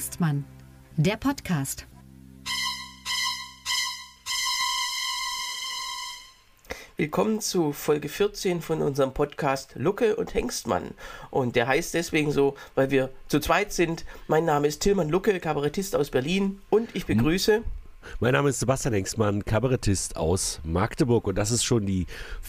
Hengstmann, der Podcast. Willkommen zu Folge 14 von unserem Podcast Lucke und Hengstmann. Und der heißt deswegen so, weil wir zu zweit sind. Mein Name ist Tilman Lucke, Kabarettist aus Berlin. Und ich begrüße. Mein Name ist Sebastian Hengstmann, Kabarettist aus Magdeburg und das ist schon die,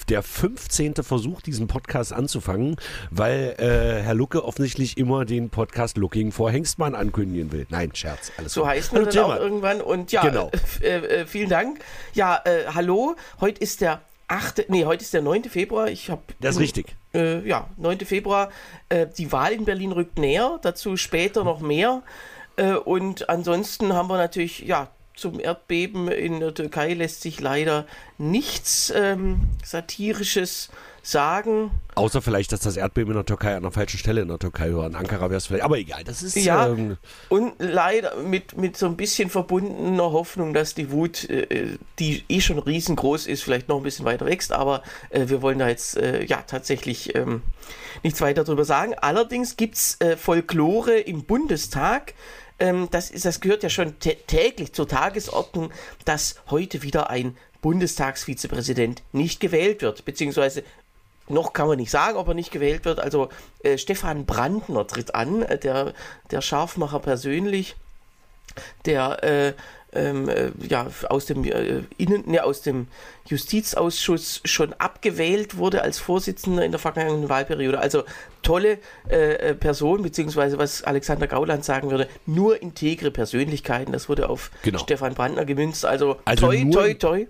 der 15. Versuch, diesen Podcast anzufangen, weil äh, Herr Lucke offensichtlich immer den Podcast Looking for Hengstmann ankündigen will. Nein, Scherz. Alles so heißt man dann auch irgendwann und ja, genau. äh, äh, vielen Dank. Ja, äh, hallo, heute ist der 8., nee, heute ist der 9. Februar. Ich habe Das ist richtig. Äh, ja, 9. Februar. Äh, die Wahl in Berlin rückt näher, dazu später noch mehr. und ansonsten haben wir natürlich, ja, zum Erdbeben in der Türkei lässt sich leider nichts ähm, Satirisches sagen. Außer vielleicht, dass das Erdbeben in der Türkei an der falschen Stelle in der Türkei war. In Ankara wäre es vielleicht. Aber egal, das ist. Ja, ähm, und leider mit, mit so ein bisschen verbundener Hoffnung, dass die Wut, äh, die eh schon riesengroß ist, vielleicht noch ein bisschen weiter wächst. Aber äh, wir wollen da jetzt äh, ja tatsächlich ähm, nichts weiter drüber sagen. Allerdings gibt es äh, Folklore im Bundestag ähm, das, ist, das gehört ja schon täglich zur Tagesordnung, dass heute wieder ein Bundestagsvizepräsident nicht gewählt wird, beziehungsweise noch kann man nicht sagen, ob er nicht gewählt wird. Also äh, Stefan Brandner tritt an, äh, der, der Scharfmacher persönlich, der äh, ähm, äh, ja, aus dem äh, Innen, ne, aus dem Justizausschuss schon abgewählt wurde als Vorsitzender in der vergangenen Wahlperiode. Also tolle äh, äh, Person, beziehungsweise was Alexander Gauland sagen würde, nur integre Persönlichkeiten. Das wurde auf genau. Stefan Brandner gemünzt. Also, also toi, toi, toi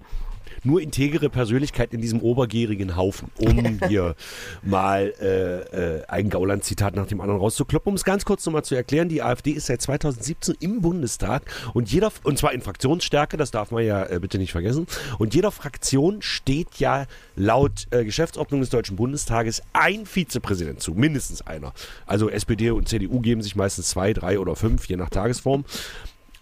nur integere Persönlichkeit in diesem obergierigen Haufen, um hier mal äh, äh, ein Gauland-Zitat nach dem anderen rauszukloppen. Um es ganz kurz nochmal zu erklären, die AfD ist seit 2017 im Bundestag und jeder, und zwar in Fraktionsstärke, das darf man ja äh, bitte nicht vergessen, und jeder Fraktion steht ja laut äh, Geschäftsordnung des Deutschen Bundestages ein Vizepräsident zu, mindestens einer. Also SPD und CDU geben sich meistens zwei, drei oder fünf, je nach Tagesform.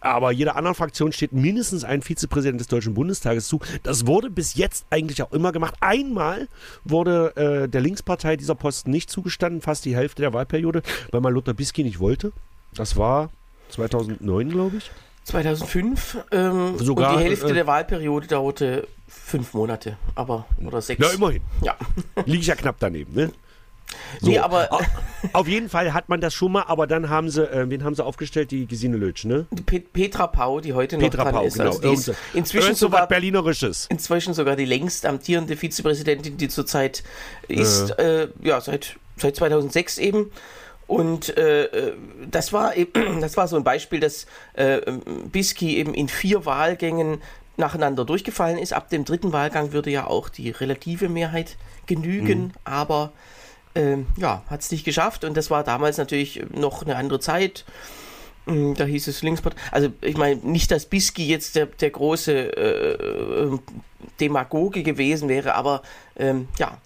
Aber jeder anderen Fraktion steht mindestens ein Vizepräsident des Deutschen Bundestages zu. Das wurde bis jetzt eigentlich auch immer gemacht. Einmal wurde äh, der Linkspartei dieser Posten nicht zugestanden, fast die Hälfte der Wahlperiode, weil man Lothar Bisky nicht wollte. Das war 2009, glaube ich. 2005. Ähm, Sogar, und die Hälfte äh, der Wahlperiode dauerte fünf Monate, aber oder sechs. Ja, immerhin. Ja. Liege ich ja knapp daneben, ne? So. Nee, aber auf jeden Fall hat man das schon mal, aber dann haben sie, äh, wen haben sie aufgestellt? Die Gesine Lötsch, ne? Pet Petra Pau, die heute Petra noch dran Pau, ist. Genau. Also ist inzwischen sogar Berlinerisches. Inzwischen sogar die längst amtierende Vizepräsidentin, die zurzeit ist, äh. Äh, ja, seit, seit 2006 eben. Und äh, äh das war eben, das war so ein Beispiel, dass äh, Bisky eben in vier Wahlgängen nacheinander durchgefallen ist. Ab dem dritten Wahlgang würde ja auch die relative Mehrheit genügen, mhm. aber ähm, ja, hat es nicht geschafft und das war damals natürlich noch eine andere Zeit. Hm, da hieß es Linkspart. Also ich meine, nicht, dass Bisky jetzt der, der große äh, äh, Demagoge gewesen wäre, aber ähm, ja,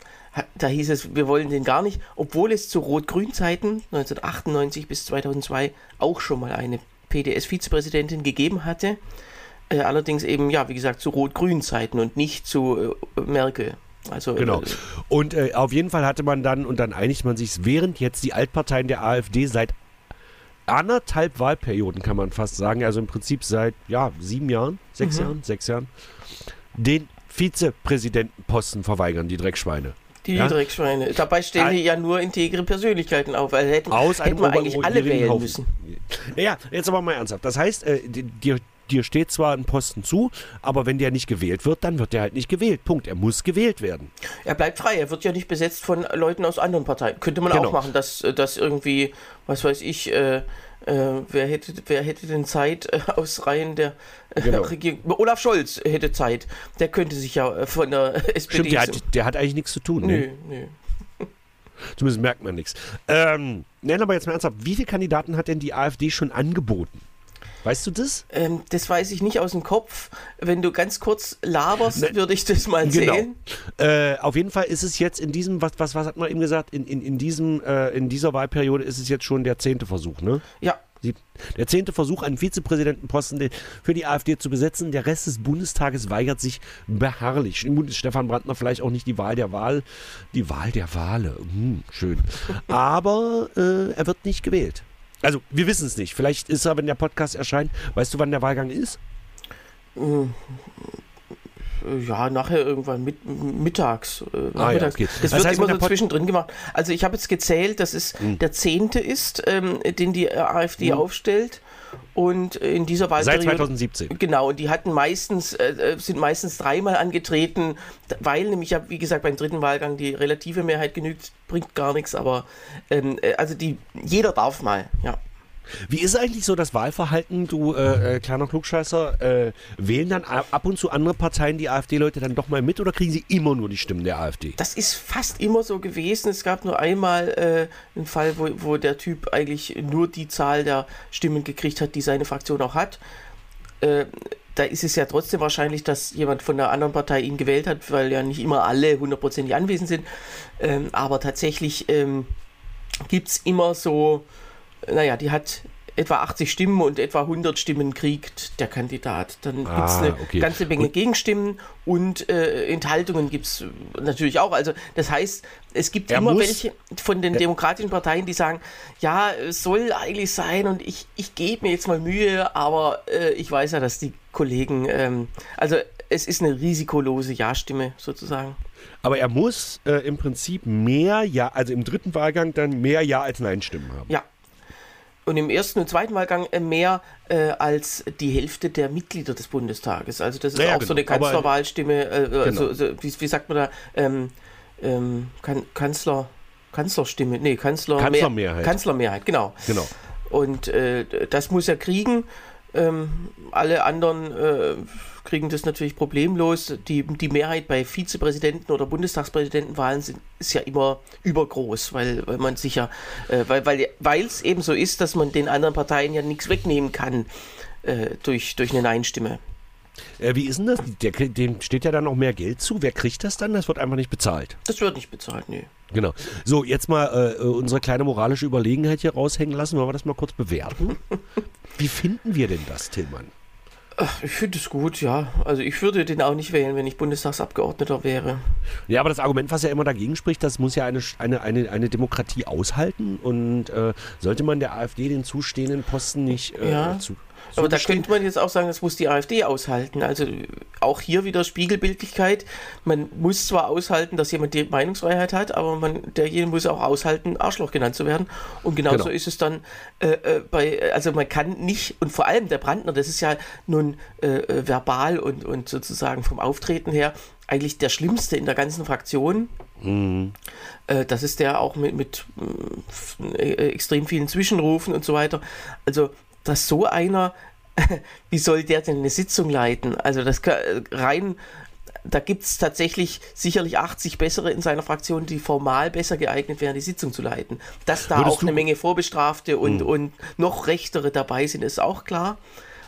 da hieß es, wir wollen den gar nicht, obwohl es zu Rot-Grün-Zeiten 1998 bis 2002 auch schon mal eine PDS-Vizepräsidentin gegeben hatte. Äh, allerdings eben, ja, wie gesagt, zu Rot-Grün-Zeiten und nicht zu äh, Merkel. Also, genau. Äh, und äh, auf jeden Fall hatte man dann, und dann einigt man sich, während jetzt die Altparteien der AfD seit anderthalb Wahlperioden, kann man fast sagen, also im Prinzip seit, ja, sieben Jahren, sechs mhm. Jahren, sechs Jahren, den Vizepräsidentenposten verweigern, die Dreckschweine. Die ja? Dreckschweine. Dabei stellen die ja nur integre Persönlichkeiten auf. Also hätten, Aus hätten wir eigentlich alle wählen Haufen. müssen. Naja, jetzt aber mal ernsthaft. Das heißt, äh, die, die, dir steht zwar ein Posten zu, aber wenn der nicht gewählt wird, dann wird der halt nicht gewählt. Punkt. Er muss gewählt werden. Er bleibt frei. Er wird ja nicht besetzt von Leuten aus anderen Parteien. Könnte man genau. auch machen, dass, dass irgendwie, was weiß ich, äh, äh, wer, hätte, wer hätte denn Zeit äh, aus Reihen der äh, genau. Regierung? Olaf Scholz hätte Zeit. Der könnte sich ja äh, von der SPD. Stimmt, der hat, der hat eigentlich nichts zu tun. Nö, ne? nö. Zumindest merkt man nichts. Ähm, nennen aber jetzt mal ernsthaft, wie viele Kandidaten hat denn die AfD schon angeboten? Weißt du das? Ähm, das weiß ich nicht aus dem Kopf. Wenn du ganz kurz laberst, ne, würde ich das mal genau. sehen. Äh, auf jeden Fall ist es jetzt in diesem, was, was, was hat man eben gesagt, in, in, in, diesem, äh, in dieser Wahlperiode ist es jetzt schon der zehnte Versuch, ne? Ja. Der zehnte Versuch, einen Vizepräsidentenposten für die AfD zu besetzen. Der Rest des Bundestages weigert sich beharrlich. Stefan Brandner vielleicht auch nicht die Wahl der Wahl, die Wahl der Wale. Hm, schön. Aber äh, er wird nicht gewählt. Also, wir wissen es nicht. Vielleicht ist er, wenn der Podcast erscheint. Weißt du, wann der Wahlgang ist? Ja, nachher irgendwann mit, mittags. Äh, Ah, ja, okay. Das, Das wird heißt, immer so Pod- zwischendrin gemacht. Also ich habe jetzt gezählt, dass es Hm. der zehnte ist, ähm, den die äh, AfD aufstellt. Und in dieser Seit Wahlperiode... 2017. Genau, und die hatten meistens, äh, äh, sind meistens dreimal angetreten, weil nämlich ja, wie gesagt, beim dritten Wahlgang die relative Mehrheit genügt, bringt gar nichts, aber ähm, äh, also die, jeder darf mal, ja. Wie ist eigentlich so das Wahlverhalten, du äh, äh, kleiner Klugscheißer? Äh, wählen dann ab und zu andere Parteien die AfD-Leute dann doch mal mit oder kriegen sie immer nur die Stimmen der AfD? Das ist fast immer so gewesen. Es gab nur einmal äh, einen Fall, wo, wo der Typ eigentlich nur die Zahl der Stimmen gekriegt hat, die seine Fraktion auch hat. Äh, da ist es ja trotzdem wahrscheinlich, dass jemand von der anderen Partei ihn gewählt hat, weil ja nicht immer alle hundertprozentig anwesend sind. Ähm, aber tatsächlich ähm, gibt es immer so, naja, die hat etwa 80 Stimmen und etwa 100 Stimmen kriegt der Kandidat. Dann gibt es Ah, eine okay. ganze Menge Und- Gegenstimmen und äh, Enthaltungen gibt es natürlich auch. Also das heißt, es gibt Er immer muss- welche von den demokratischen Parteien, die sagen, ja, es soll eigentlich sein und ich, ich gebe mir jetzt mal Mühe, aber äh, ich weiß ja, dass die Kollegen, ähm, also es ist eine risikolose Ja-Stimme sozusagen. Aber er muss äh, im Prinzip mehr Ja, also im dritten Wahlgang dann mehr Ja als Nein-Stimmen haben. Ja. Und im ersten und zweiten Wahlgang äh, mehr äh, als die Hälfte der Mitglieder des Bundestages. Also das ist Ja, auch so eine genau. Kanzlerwahlstimme, äh, äh, Genau. so, so, wie, wie sagt man da, ähm, ähm, kan Kanzler, Kanzlerstimme, nee, Kanzler Kanzlermehrheit. Kanzlermehrheit, genau. Genau. Und äh, das muss er kriegen. Ähm, alle anderen äh, kriegen das natürlich problemlos. Die, die Mehrheit bei Vizepräsidenten- oder Bundestagspräsidentenwahlen sind, ist ja immer übergroß, weil, weil man sich ja, äh, weil weil weil es eben so ist, dass man den anderen Parteien ja nichts wegnehmen kann äh, durch, durch eine Nein-Stimme. Äh, wie ist denn das? Der, dem steht ja dann noch mehr Geld zu. Wer kriegt das dann? Das wird einfach nicht bezahlt. Das wird nicht bezahlt, nee. Genau. So, jetzt mal äh, unsere kleine moralische Überlegenheit hier raushängen lassen. Wollen wir das mal kurz bewerten? Wie finden wir denn das, Tillmann? Ich finde es gut, ja. Also ich würde den auch nicht wählen, wenn ich Bundestagsabgeordneter wäre. Ja, aber das Argument, was ja immer dagegen spricht, das muss ja eine, eine, eine, eine Demokratie aushalten und äh, sollte man der AfD den zustehenden Posten nicht äh, Ja. zu. Aber da könnte man jetzt auch sagen, das muss die AfD aushalten. Also auch hier wieder Spiegelbildlichkeit. Man muss zwar aushalten, dass jemand die Meinungsfreiheit hat, aber man, derjenige muss auch aushalten, Arschloch genannt zu werden. Und genauso Genau. ist es dann äh, äh, bei, also man kann nicht, und vor allem der Brandner, das ist ja nun äh, verbal und, und sozusagen vom Auftreten her eigentlich der Schlimmste in der ganzen Fraktion. Äh, das ist der auch mit, mit äh, extrem vielen Zwischenrufen und so weiter. Also, dass so einer, wie soll der denn eine Sitzung leiten? Also, das kann, rein, da gibt es tatsächlich sicherlich 80 bessere in seiner Fraktion, die formal besser geeignet wären, die Sitzung zu leiten. Dass da Würdest auch eine Menge Vorbestrafte und, und noch Rechtere dabei sind, ist auch klar.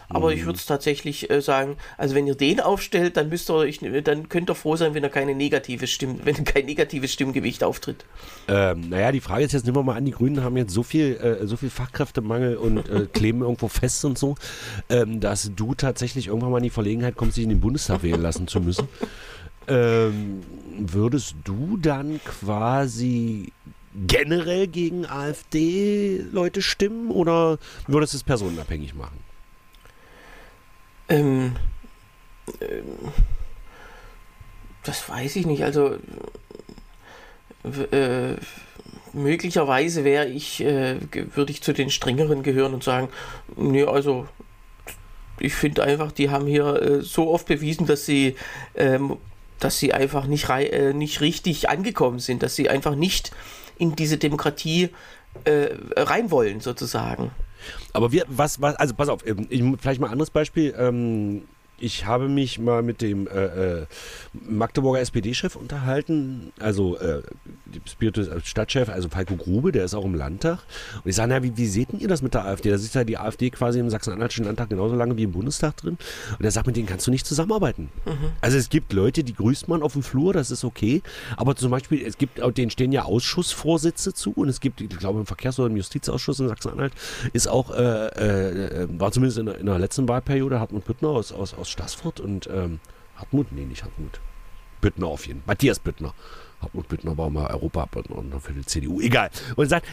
Aber ich würde es tatsächlich äh, sagen, also wenn ihr den aufstellt, dann müsst ihr euch, dann könnt ihr froh sein, wenn er keine negative Stimme, wenn kein negatives Stimmgewicht auftritt. Ähm, naja, die Frage ist jetzt, nehmen wir mal an, die Grünen haben jetzt so viel, äh, so viel Fachkräftemangel und äh, kleben irgendwo fest und so, ähm, dass du tatsächlich irgendwann mal in die Verlegenheit kommst, dich in den Bundestag wählen lassen zu müssen. Ähm, würdest du dann quasi generell gegen AfD-Leute stimmen oder würdest du es personenabhängig machen? Ähm, ähm, das weiß ich nicht. Also äh, möglicherweise wäre ich, äh, würde ich zu den strengeren gehören und sagen, nee, also ich finde einfach, die haben hier äh, so oft bewiesen, dass sie, ähm, dass sie einfach nicht, äh, nicht richtig angekommen sind, dass sie einfach nicht in diese Demokratie äh, rein wollen, sozusagen. Aber wir, was, was, also pass auf, ähm, ich, vielleicht mal ein anderes Beispiel. Ähm, ich habe mich mal mit dem äh, äh, Magdeburger SPD-Chef unterhalten, also äh, Spiritus äh, Stadtchef, also Falco Grube, der ist auch im Landtag. Und ich sage, na, wie, wie seht denn ihr das mit der AfD? Da sitzt ja die AfD quasi im Sachsen-Anhaltischen Landtag genauso lange wie im Bundestag drin. Und er sagt, mit denen kannst du nicht zusammenarbeiten. Also es gibt Leute, die grüßt man auf dem Flur, das ist okay. Aber zum Beispiel, es gibt, denen stehen ja Ausschussvorsitze zu und es gibt, ich glaube im Verkehrs- oder im Justizausschuss in Sachsen-Anhalt ist auch, äh, war zumindest in der, in der letzten Wahlperiode Hartmut Büttner aus, aus, aus Stassfurt und ähm, Hartmut, nee, nicht Hartmut. Büttner auf jeden Fall. Matthias Büttner. Hartmut Büttner war mal Europaabgeordneter für die CDU. Egal. Und er sagt,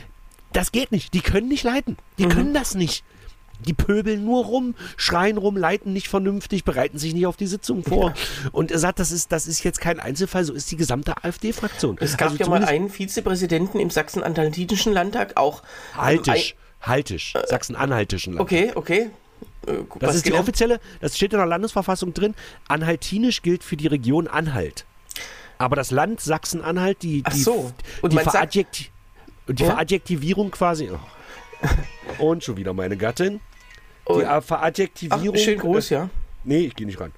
Das geht nicht. Die können nicht leiten. Die können das nicht. Die pöbeln nur rum, schreien rum, leiten nicht vernünftig, bereiten sich nicht auf die Sitzung vor. Und er sagt, das ist, das ist jetzt kein Einzelfall, so ist die gesamte AfD-Fraktion. Es gab Also ja mal einen Vizepräsidenten im Sachsen-Anhaltinischen Landtag, auch. Haltisch, Haltisch, Sachsen-Anhaltischen Land. Okay, okay. Äh, Das was ist die offizielle, das steht in der Landesverfassung drin. Anhaltinisch gilt für die Region Anhalt. Aber das Land Sachsen-Anhalt, die, die, so. Die, Veradjekti die Ja? Veradjektivierung quasi. Oh. Und schon wieder meine Gattin. Die Und- äh, Ach, Veradjektivierung. schönen Gruß, ja. Nee, ich gehe nicht ran.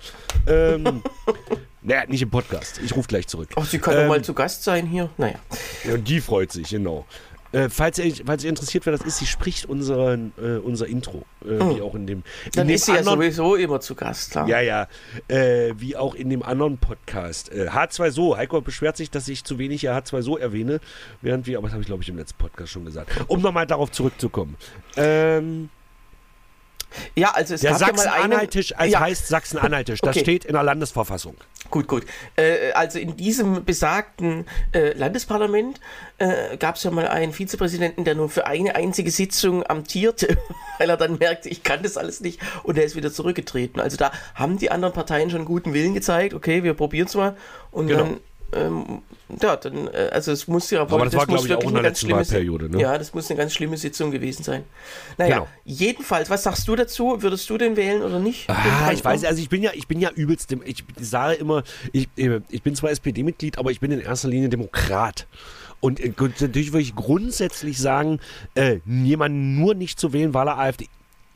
Ähm, naja, nicht im Podcast. Ich rufe gleich zurück. Ach, sie kann doch Ähm, mal zu Gast sein hier. Naja. Ja, die freut sich, genau. Äh, falls, ihr, falls ihr interessiert, wer das ist, sie spricht unseren, äh, unser Intro. Äh, Wie auch in dem. In. Dann dem ist sie ja anderen- sowieso immer zu Gast, klar. Ja, ja. Äh, wie auch in dem anderen Podcast. Äh, H2So. Heiko beschwert sich, dass ich zu wenig hier H2So erwähne, während wir, aber das habe ich glaube ich im letzten Podcast schon gesagt. Um nochmal darauf zurückzukommen. Ähm, Ja, also es der gab ja. Sachsen-Anhaltisch als ja, heißt Sachsen-Anhaltisch. Das Okay. steht in der Landesverfassung. Gut, gut. Äh, also in diesem besagten äh, Landesparlament äh, gab es ja mal einen Vizepräsidenten, der nur für eine einzige Sitzung amtierte, weil er dann merkte, ich kann das alles nicht und er ist wieder zurückgetreten. Also da haben die anderen Parteien schon guten Willen gezeigt, okay, wir probieren es mal und Genau. dann ähm, ja, dann, äh, also es muss ja Aber das war, muss glaube ich, auch wirklich eine ganz schlimme Wahlperiode, ne? Ja, das muss eine ganz schlimme Sitzung gewesen sein. Naja, Genau. jedenfalls, was sagst du dazu? Würdest du den wählen oder nicht? Ah, ich weiß, also ich bin ja, ich bin ja übelst, dem- ich sage immer, ich, äh, ich bin zwar SPD-Mitglied, aber ich bin in erster Linie Demokrat. Und äh, natürlich würde ich grundsätzlich sagen, äh, jemanden nur nicht zu wählen, weil er AfD.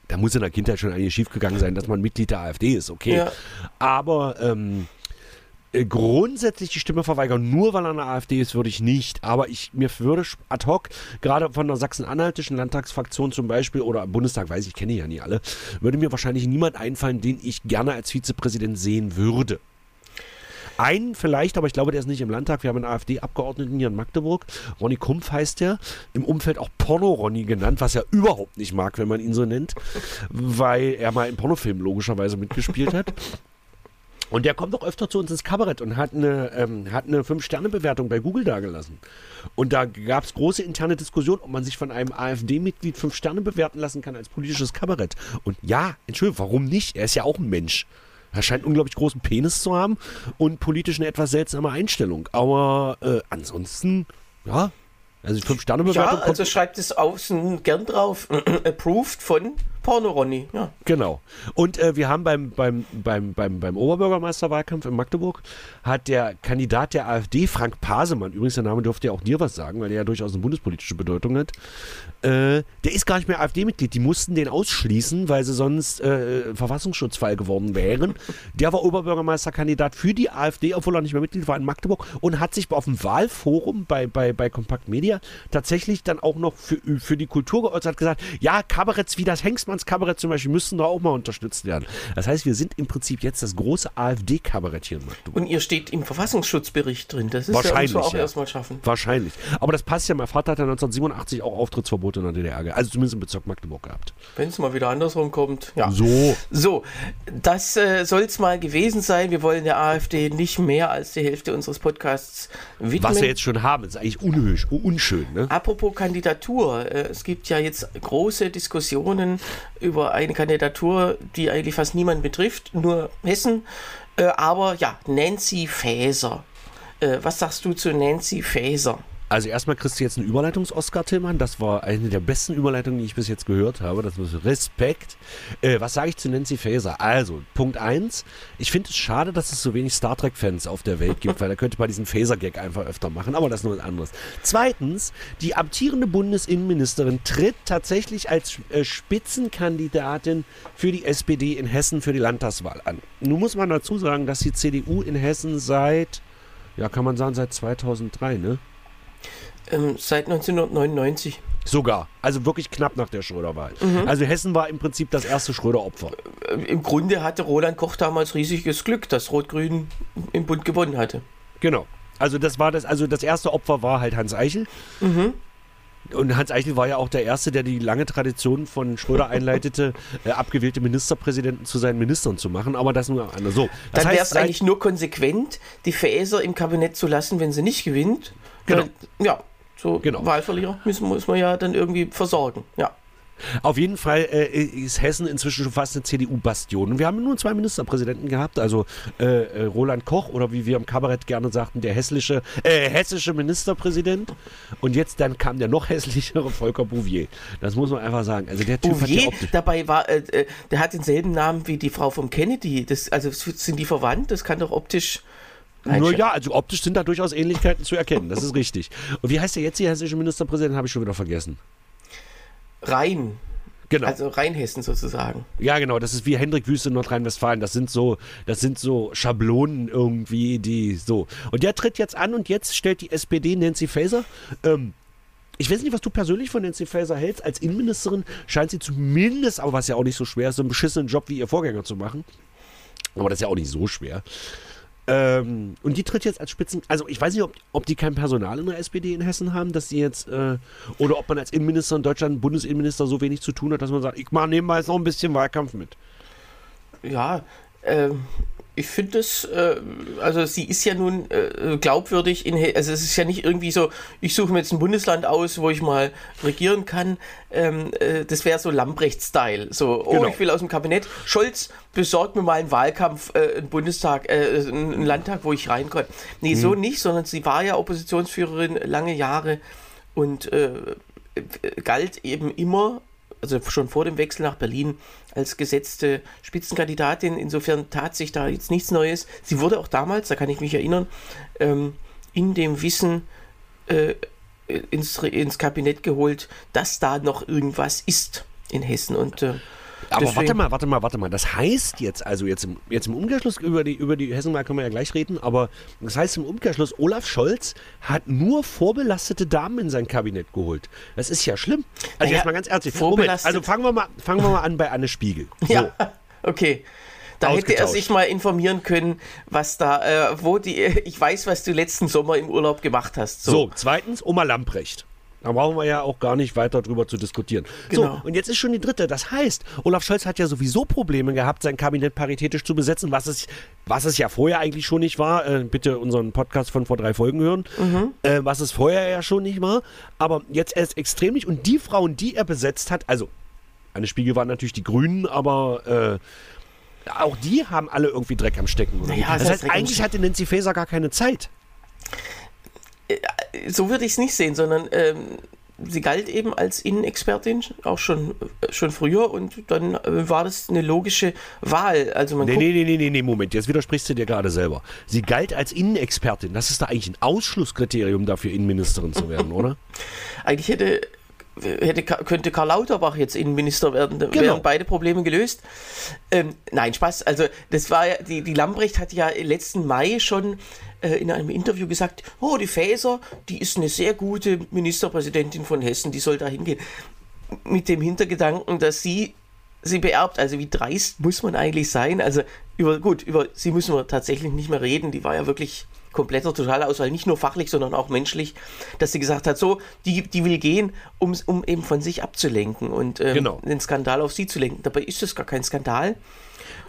Da muss in der Kindheit schon eigentlich schiefgegangen sein, dass man Mitglied der AfD ist, okay. Ja. Aber ähm, äh, grundsätzlich die Stimme verweigern, nur weil er eine AfD ist, würde ich nicht. Aber ich mir würde ad hoc, gerade von der sachsen-anhaltischen Landtagsfraktion zum Beispiel, oder im Bundestag, weiß ich, kenne ich ja nicht alle, würde mir wahrscheinlich niemand einfallen, den ich gerne als Vizepräsident sehen würde. Einen vielleicht, aber ich glaube, der ist nicht im Landtag. Wir haben einen AfD-Abgeordneten hier in Magdeburg. Ronny Kumpf heißt der. Im Umfeld auch Porno-Ronny genannt, was er überhaupt nicht mag, wenn man ihn so nennt. Weil er mal im Pornofilm logischerweise mitgespielt hat. Und der kommt auch öfter zu uns ins Kabarett und hat eine, ähm, hat eine 5-Sterne-Bewertung bei Google dagelassen. Und da gab es große interne Diskussion, ob man sich von einem AfD-Mitglied 5 Sterne bewerten lassen kann als politisches Kabarett. Und ja, Entschuldigung, warum nicht? Er ist ja auch ein Mensch. Er scheint einen unglaublich großen Penis zu haben und politisch eine etwas seltsame Einstellung. Aber äh, ansonsten, ja, also die 5-Sterne-Bewertung Ja, also schreibt es außen gern drauf. Approved von Porno Ronny. Ja. Genau. Und äh, wir haben beim, beim, beim, beim, beim Oberbürgermeisterwahlkampf in Magdeburg hat der Kandidat der AfD, Frank Pasemann, übrigens der Name dürfte ja auch dir was sagen, weil er ja durchaus eine bundespolitische Bedeutung hat, äh, der ist gar nicht mehr AfD-Mitglied. Die mussten den ausschließen, weil sie sonst äh, Verfassungsschutzfall geworden wären. Der war Oberbürgermeisterkandidat für die AfD, obwohl er nicht mehr Mitglied war in Magdeburg und hat sich auf dem Wahlforum bei, bei, bei Compact Media tatsächlich dann auch noch für, für die Kultur geäußert, hat gesagt, ja, Kabaretts wie das Hengstmanns Kabarett zum Beispiel müssten da auch mal unterstützt werden. Das heißt, wir sind im Prinzip jetzt das große AfD-Kabarett hier in Magdeburg. Und ihr steht im Verfassungsschutzbericht drin. Das ist Wahrscheinlich, ja, auch ja. erstmal schaffen. Wahrscheinlich. Aber das passt ja, mein Vater hat ja 1987 auch Auftrittsverbot in der DDR, also zumindest im Bezirk Magdeburg gehabt. Wenn es mal wieder andersrum kommt. Ja. So. So, das äh, soll es mal gewesen sein. Wir wollen der AfD nicht mehr als die Hälfte unseres Podcasts widmen. Was wir jetzt schon haben, ist eigentlich unhöch, unschön, ne? Apropos Kandidatur, äh, es gibt ja jetzt große Diskussionen über eine Kandidatur, die eigentlich fast niemand betrifft, nur Hessen. Äh, aber ja, Nancy Faeser. Äh, was sagst du zu Nancy Faeser? Also erstmal kriegst du jetzt einen Überleitungs-Oscar, Tillmann. Das war eine der besten Überleitungen, die ich bis jetzt gehört habe. Das ist Respekt. Äh, was sage ich zu Nancy Faeser? Also, Punkt eins: Ich finde es schade, dass es so wenig Star Trek-Fans auf der Welt gibt, weil da könnte man diesen Faeser-Gag einfach öfter machen, aber das ist nur was anderes. Zweitens, die amtierende Bundesinnenministerin tritt tatsächlich als äh, Spitzenkandidatin für die SPD in Hessen für die Landtagswahl an. Nun muss man dazu sagen, dass die CDU in Hessen seit, ja, kann man sagen, seit 2003, ne? Ähm, seit 1999. Sogar. Also wirklich knapp nach der Schröder-Wahl. Also Hessen war im Prinzip das erste Schröder-Opfer. Äh, Im Grunde hatte Roland Koch damals riesiges Glück, dass Rot-Grün im Bund gewonnen hatte. Genau. Also das war das, also das erste Opfer war halt Hans Eichel. Und Hans Eichel war ja auch der Erste, der die lange Tradition von Schröder einleitete, äh, abgewählte Ministerpräsidenten zu seinen Ministern zu machen. Aber das nur am Ende. So, Dann wäre es eigentlich nur konsequent, die Faeser im Kabinett zu lassen, wenn sie nicht gewinnt. Genau. Weil, ja, so Genau. Wahlverlierer müssen, muss man ja dann irgendwie versorgen. Ja. Auf jeden Fall äh, ist Hessen inzwischen schon fast eine CDU-Bastion. Und wir haben nur zwei Ministerpräsidenten gehabt, also äh, äh, Roland Koch oder wie wir im Kabarett gerne sagten, der hässliche, äh, hessische Ministerpräsident. Und jetzt dann kam der noch hässlichere Volker Bouvier. Das muss man einfach sagen. Also der Typ hat Bouvier optisch. dabei war, äh, äh, der hat denselben Namen wie die Frau vom Kennedy. Das, also sind die verwandt? Das kann doch optisch. Nur ja, also optisch sind da durchaus Ähnlichkeiten zu erkennen. Das ist richtig. Und wie heißt der jetzt, der hessische Ministerpräsident? Habe ich schon wieder vergessen. Rhein. Genau. Also Rheinhessen sozusagen. Ja, genau, das ist wie Hendrik Wüste in Nordrhein-Westfalen. Das sind so, das sind so Schablonen irgendwie, die so. Und der tritt jetzt an und jetzt stellt die SPD Nancy Faeser. Ähm, ich weiß nicht, was du persönlich von Nancy Faeser hältst. Als Innenministerin scheint sie zumindest, aber was ja auch nicht so schwer ist, so einen beschissenen Job wie ihr Vorgänger zu machen. Aber das ist ja auch nicht so schwer. Ähm, und die tritt jetzt als Spitzen. Also ich weiß nicht, ob, ob die kein Personal in der SPD in Hessen haben, dass sie jetzt äh, oder ob man als Innenminister in Deutschland, Bundesinnenminister so wenig zu tun hat, dass man sagt, ich mache nebenbei jetzt noch ein bisschen Wahlkampf mit. Ja, ähm, ich finde es, äh, also sie ist ja nun äh, glaubwürdig, in, also es ist ja nicht irgendwie so, ich suche mir jetzt ein Bundesland aus, wo ich mal regieren kann. Ähm, äh, das wäre so Lambrecht-Style. So, oh, Genau. ich will aus dem Kabinett. Scholz, besorgt mir mal einen Wahlkampf, äh, einen Bundestag, äh, einen Landtag, wo ich rein kann. Nee, so nicht, sondern sie war ja Oppositionsführerin lange Jahre und äh, galt eben immer, also schon vor dem Wechsel nach Berlin, als gesetzte Spitzenkandidatin. Insofern tat sich da jetzt nichts Neues. Sie wurde auch damals, da kann ich mich erinnern, ähm, in dem Wissen äh, ins, ins Kabinett geholt, dass da noch irgendwas ist in Hessen. Und äh, Aber deswegen- warte mal, warte mal, warte mal. Das heißt jetzt, also jetzt im, jetzt im Umkehrschluss, über die, über die Hessenwahl können wir ja gleich reden, aber das heißt im Umkehrschluss, Olaf Scholz hat nur vorbelastete Damen in sein Kabinett geholt. Das ist ja schlimm. Also Naja, jetzt mal ganz ernsthaft. vorbelastet- also fangen wir, mal, fangen wir mal an bei Anne Spiegel. So. Ja, okay. Da hätte er sich mal informieren können, was da, äh, wo die, ich weiß, was du letzten Sommer im Urlaub gemacht hast. So, zweitens Oma Lamprecht. Da brauchen wir ja auch gar nicht weiter drüber zu diskutieren. Genau. So, und jetzt ist schon die dritte. Das heißt, Olaf Scholz hat ja sowieso Probleme gehabt, sein Kabinett paritätisch zu besetzen, was es, was es ja vorher eigentlich schon nicht war. Äh, bitte unseren Podcast von vor drei Folgen hören. Äh, was es vorher ja schon nicht war. Aber jetzt erst extrem nicht. Und die Frauen, die er besetzt hat, also Anne Spiegel waren natürlich die Grünen, aber äh, auch die haben alle irgendwie Dreck am Stecken. Naja, es das heißt eigentlich hatte Nancy Faeser gar keine Zeit. So würde ich es nicht sehen, sondern ähm, sie galt eben als Innenexpertin auch schon, äh, schon früher und dann äh, war das eine logische Wahl. Also man nee, nee, nee, nee, nee, Moment, jetzt widersprichst du dir gerade selber. Sie galt als Innenexpertin. Das ist da eigentlich ein Ausschlusskriterium dafür, Innenministerin zu werden, oder? eigentlich hätte, hätte könnte Karl Lauterbach jetzt Innenminister werden, Genau. wären beide Probleme gelöst. Ähm, nein, Spaß. Also das war ja, die, die Lambrecht hat ja letzten Mai schon äh, in einem Interview gesagt, oh, die Faeser, die ist eine sehr gute Ministerpräsidentin von Hessen, die soll da hingehen. Mit dem Hintergedanken, dass sie sie beerbt. Also wie dreist muss man eigentlich sein? Also über gut, über sie müssen wir tatsächlich nicht mehr reden. Die war ja wirklich kompletter Totalauswahl, nicht nur fachlich, sondern auch menschlich, dass sie gesagt hat, so, die, die will gehen, um, um eben von sich abzulenken und ähm, Genau. den Skandal auf sie zu lenken. Dabei ist es gar kein Skandal.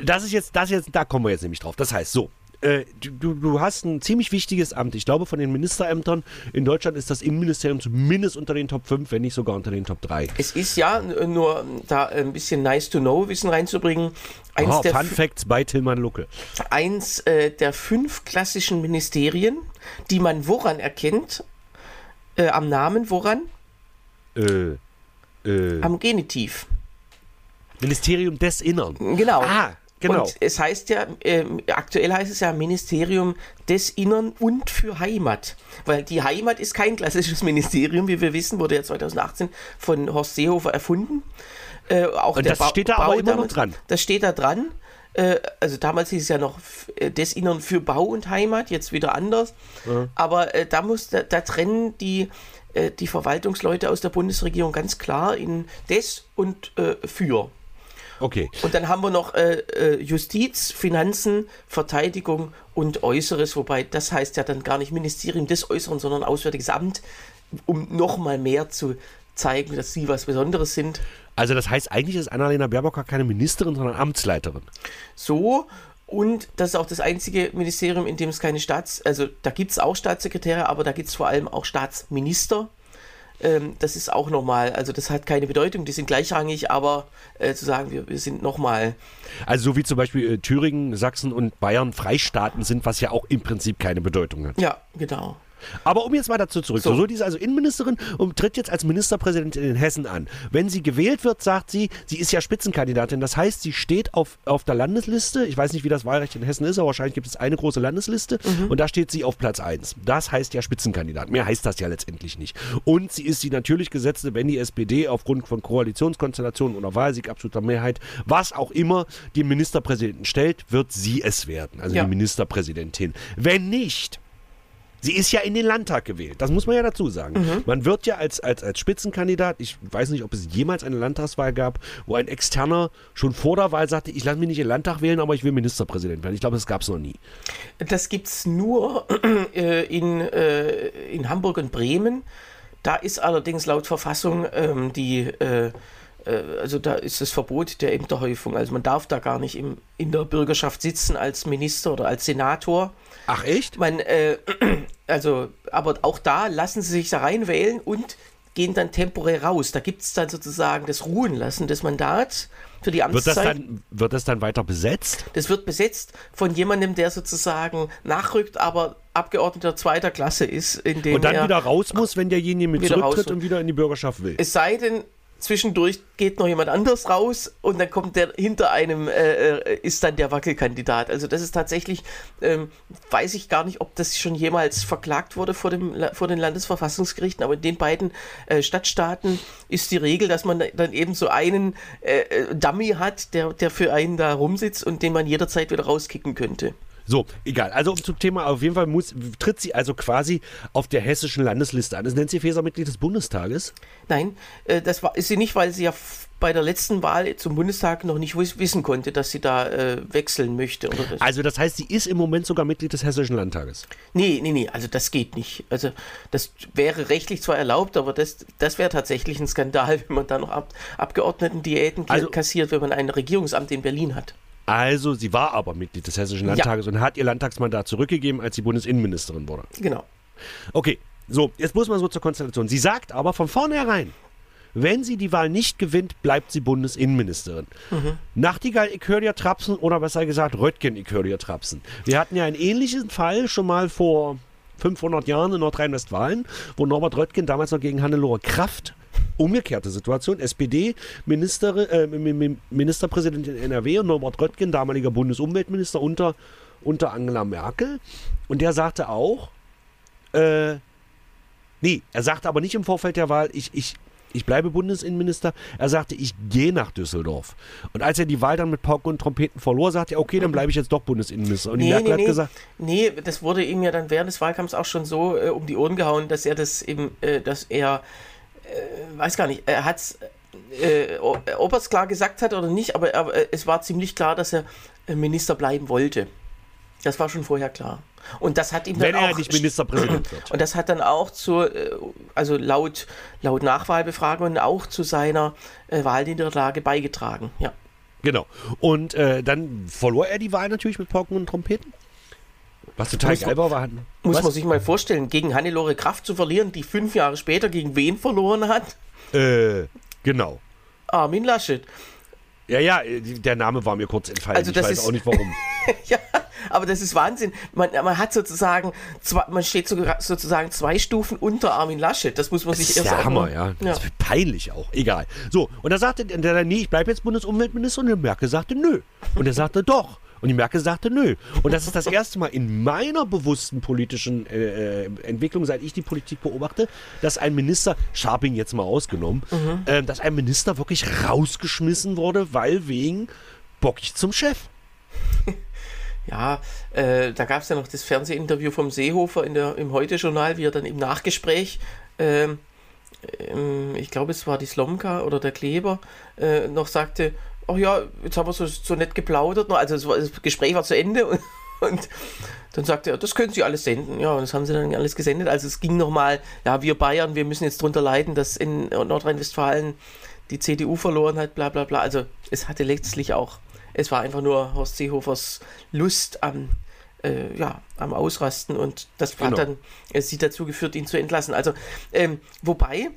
Das ist jetzt, das jetzt, da kommen wir jetzt nämlich drauf. Das heißt, so. Äh, Du, du, hast ein ziemlich wichtiges Amt. Ich glaube, von den Ministerämtern in Deutschland ist das Innenministerium zumindest unter den Top 5, wenn nicht sogar unter den Top 3. Es ist ja n- nur da ein bisschen nice to know Wissen reinzubringen. Eins, Oh, der, Fun Facts bei Tillmann Lucke. eins äh, der fünf klassischen Ministerien, die man woran erkennt? Äh, am Namen, woran? Äh, äh, Am Genitiv. Ministerium des Innern. Genau. Ah, genau. Und es heißt ja, ähm, aktuell heißt es ja Ministerium des Innern und für Heimat. Weil die Heimat ist kein klassisches Ministerium, wie wir wissen, wurde ja 2018 von Horst Seehofer erfunden. Äh, auch Und der das steht da aber immer noch damals- dran. Das steht da dran. Äh, also damals hieß es ja noch äh, des Innern für Bau und Heimat, jetzt wieder anders. Aber äh, da muss, da, da trennen die, äh, die Verwaltungsleute aus der Bundesregierung ganz klar in des und äh, für. Okay. Und dann haben wir noch äh, äh, Justiz, Finanzen, Verteidigung und Äußeres, wobei das heißt ja dann gar nicht Ministerium des Äußeren, sondern Auswärtiges Amt, um nochmal mehr zu zeigen, dass sie was Besonderes sind. Also das heißt, eigentlich ist Annalena Baerbock gar keine Ministerin, sondern Amtsleiterin. So. Und das ist auch das einzige Ministerium, in dem es keine Staats-, also da gibt es auch Staatssekretäre, aber da gibt es vor allem auch Staatsminister. Ähm, das ist auch nochmal, also das hat keine Bedeutung, die sind gleichrangig, aber äh, zu sagen, wir, wir sind nochmal. Also so wie zum Beispiel äh, Thüringen, Sachsen und Bayern Freistaaten sind, was ja auch im Prinzip keine Bedeutung hat. Ja, genau. Aber um jetzt mal dazu zurück. So. So, die ist also Innenministerin und tritt jetzt als Ministerpräsidentin in Hessen an. Wenn sie gewählt wird, sagt sie, sie ist ja Spitzenkandidatin. Das heißt, sie steht auf, auf der Landesliste. Ich weiß nicht, wie das Wahlrecht in Hessen ist, aber wahrscheinlich gibt es eine große Landesliste und da steht sie auf Platz 1. Das heißt ja Spitzenkandidat. Mehr heißt das ja letztendlich nicht. Und sie ist die natürlich gesetzte, wenn die SPD aufgrund von Koalitionskonstellationen oder Wahlsieg absoluter Mehrheit, was auch immer, den Ministerpräsidenten stellt, wird sie es werden. Also Ja. die Ministerpräsidentin. Wenn nicht, Sie ist ja in den Landtag gewählt, das muss man ja dazu sagen. Mhm. Man wird ja als, als, als Spitzenkandidat, ich weiß nicht, ob es jemals eine Landtagswahl gab, wo ein Externer schon vor der Wahl sagte, ich lasse mich nicht in den Landtag wählen, aber ich will Ministerpräsident werden. Ich glaube, das gab es noch nie. Das gibt es nur äh, in, äh, in Hamburg und Bremen. Da ist allerdings laut Verfassung ähm, die, äh, also da ist das Verbot der Ämterhäufung. Also man darf da gar nicht im, in der Bürgerschaft sitzen als Minister oder als Senator. Ach echt? Man, äh, also, aber auch da lassen sie sich da reinwählen und gehen dann temporär raus. Da gibt es dann sozusagen das Ruhen lassen des Mandats für die Wird das, Amtszeit. dann, wird das dann weiter besetzt? Das wird besetzt von jemandem, der sozusagen nachrückt, aber Abgeordneter zweiter Klasse ist, in dem Und dann er, wieder raus muss, wenn derjenige mit zurücktritt und wieder in die Bürgerschaft will. es sei denn, zwischendurch geht noch jemand anders raus und dann kommt der hinter einem, äh, äh, ist dann der Wackelkandidat. Also das ist tatsächlich, ähm, weiß ich gar nicht, ob das schon jemals verklagt wurde vor, dem, vor den Landesverfassungsgerichten, aber in den beiden äh, Stadtstaaten ist die Regel, dass man dann eben so einen äh, äh, Dummy hat, der, der für einen da rumsitzt und den man jederzeit wieder rauskicken könnte. So, egal. Also zum Thema, auf jeden Fall muss, tritt sie also quasi auf der hessischen Landesliste an. Ist Nancy Faeser Mitglied des Bundestages? Nein, äh, das war, ist sie nicht, weil sie ja bei der letzten Wahl zum Bundestag noch nicht wiss- wissen konnte, dass sie da äh, wechseln möchte. Das. Also das heißt, sie ist im Moment sogar Mitglied des hessischen Landtages. Nee, nee, nee, also das geht nicht. Also das wäre rechtlich zwar erlaubt, aber das, das wäre tatsächlich ein Skandal, wenn man da noch Ab Abgeordneten-Diäten Also- kassiert, wenn man ein Regierungsamt in Berlin hat. Also sie war aber Mitglied des hessischen Landtages und hat ihr Landtagsmandat zurückgegeben, als sie Bundesinnenministerin wurde. Genau. Okay, so, jetzt muss man so zur Konstellation. Sie sagt aber von vornherein, wenn sie die Wahl nicht gewinnt, bleibt sie Bundesinnenministerin. Nachtigall, ich höre dir trapsen oder besser gesagt Röttgen, dir trapsen. Wir hatten ja einen ähnlichen Fall schon mal vor 500 Jahren in Nordrhein-Westfalen, wo Norbert Röttgen damals noch gegen Hannelore Kraft umgekehrte Situation, SPD, Ministerin, äh, Mi- Mi- Ministerpräsidentin in NRW und Norbert Röttgen, damaliger Bundesumweltminister unter, unter Angela Merkel. Und der sagte auch, äh, nee, er sagte aber nicht im Vorfeld der Wahl, ich, ich, ich bleibe Bundesinnenminister. Er sagte, ich gehe nach Düsseldorf. Und als er die Wahl dann mit Pauken und Trompeten verlor, sagte er, okay, dann bleibe ich jetzt doch Bundesinnenminister. Und die Merkel hat gesagt, nee, das wurde ihm ja dann während des Wahlkampfs auch schon so äh, um die Ohren gehauen, dass er das eben, äh, dass er, äh, weiß gar nicht, er hat äh, ob er es klar gesagt hat oder nicht, aber, aber äh, es war ziemlich klar, dass er äh, Minister bleiben wollte. Das war schon vorher klar. Und das hat ihm wenn dann er auch nicht Ministerpräsident wird. und das hat dann auch äh, also laut, laut Nachwahlbefragungen auch zu seiner äh, Wahlniederlage beigetragen. Ja. Genau. Und äh, dann verlor er die Wahl natürlich mit Pauken und Trompeten. Was total Muss geil war, war Muss was? man sich mal vorstellen, gegen Hannelore Kraft zu verlieren, die fünf Jahre später gegen wen verloren hat? Äh, genau. Armin Laschet. Ja, ja, äh, der Name war mir kurz entfallen. Also ich das weiß ist- auch nicht warum. ja, aber das ist Wahnsinn. Man, man hat sozusagen, zwei, man steht sogar- sozusagen zwei Stufen unter Armin Laschet. Das muss man Das sich ist erst der Hammer, ja. ja. Das ist peinlich auch. Egal. So, und da sagte der, der nee, ich bleibe jetzt Bundesumweltminister. Und der Merkel sagte, nö. Und er sagte, doch. Und die Merkel sagte, nö. Und das ist das erste Mal in meiner bewussten politischen äh, äh, Entwicklung, seit ich die Politik beobachte, dass ein Minister, Scharping jetzt mal ausgenommen, äh, dass ein Minister wirklich rausgeschmissen wurde, weil wegen Bock ich zum Chef. Ja, äh, da gab es ja noch das Fernsehinterview vom Seehofer in der, im Heute-Journal, wie er dann im Nachgespräch, ähm, ähm, ich glaube, es war die Slomka oder der Kleber, äh, noch sagte, ach ja, jetzt haben wir so, so nett geplaudert. noch." Also das Gespräch war zu Ende und, und dann sagte er, das können Sie alles senden. Ja, und das haben sie dann alles gesendet. Also es ging nochmal, ja, wir Bayern, wir müssen jetzt drunter leiden, dass in Nordrhein-Westfalen die CDU verloren hat, bla bla bla. Also es hatte letztlich auch, es war einfach nur Horst Seehofers Lust am, äh, ja, am Ausrasten und das Genau. hat dann äh, sie dazu geführt, ihn zu entlassen. Also, ähm, wobei,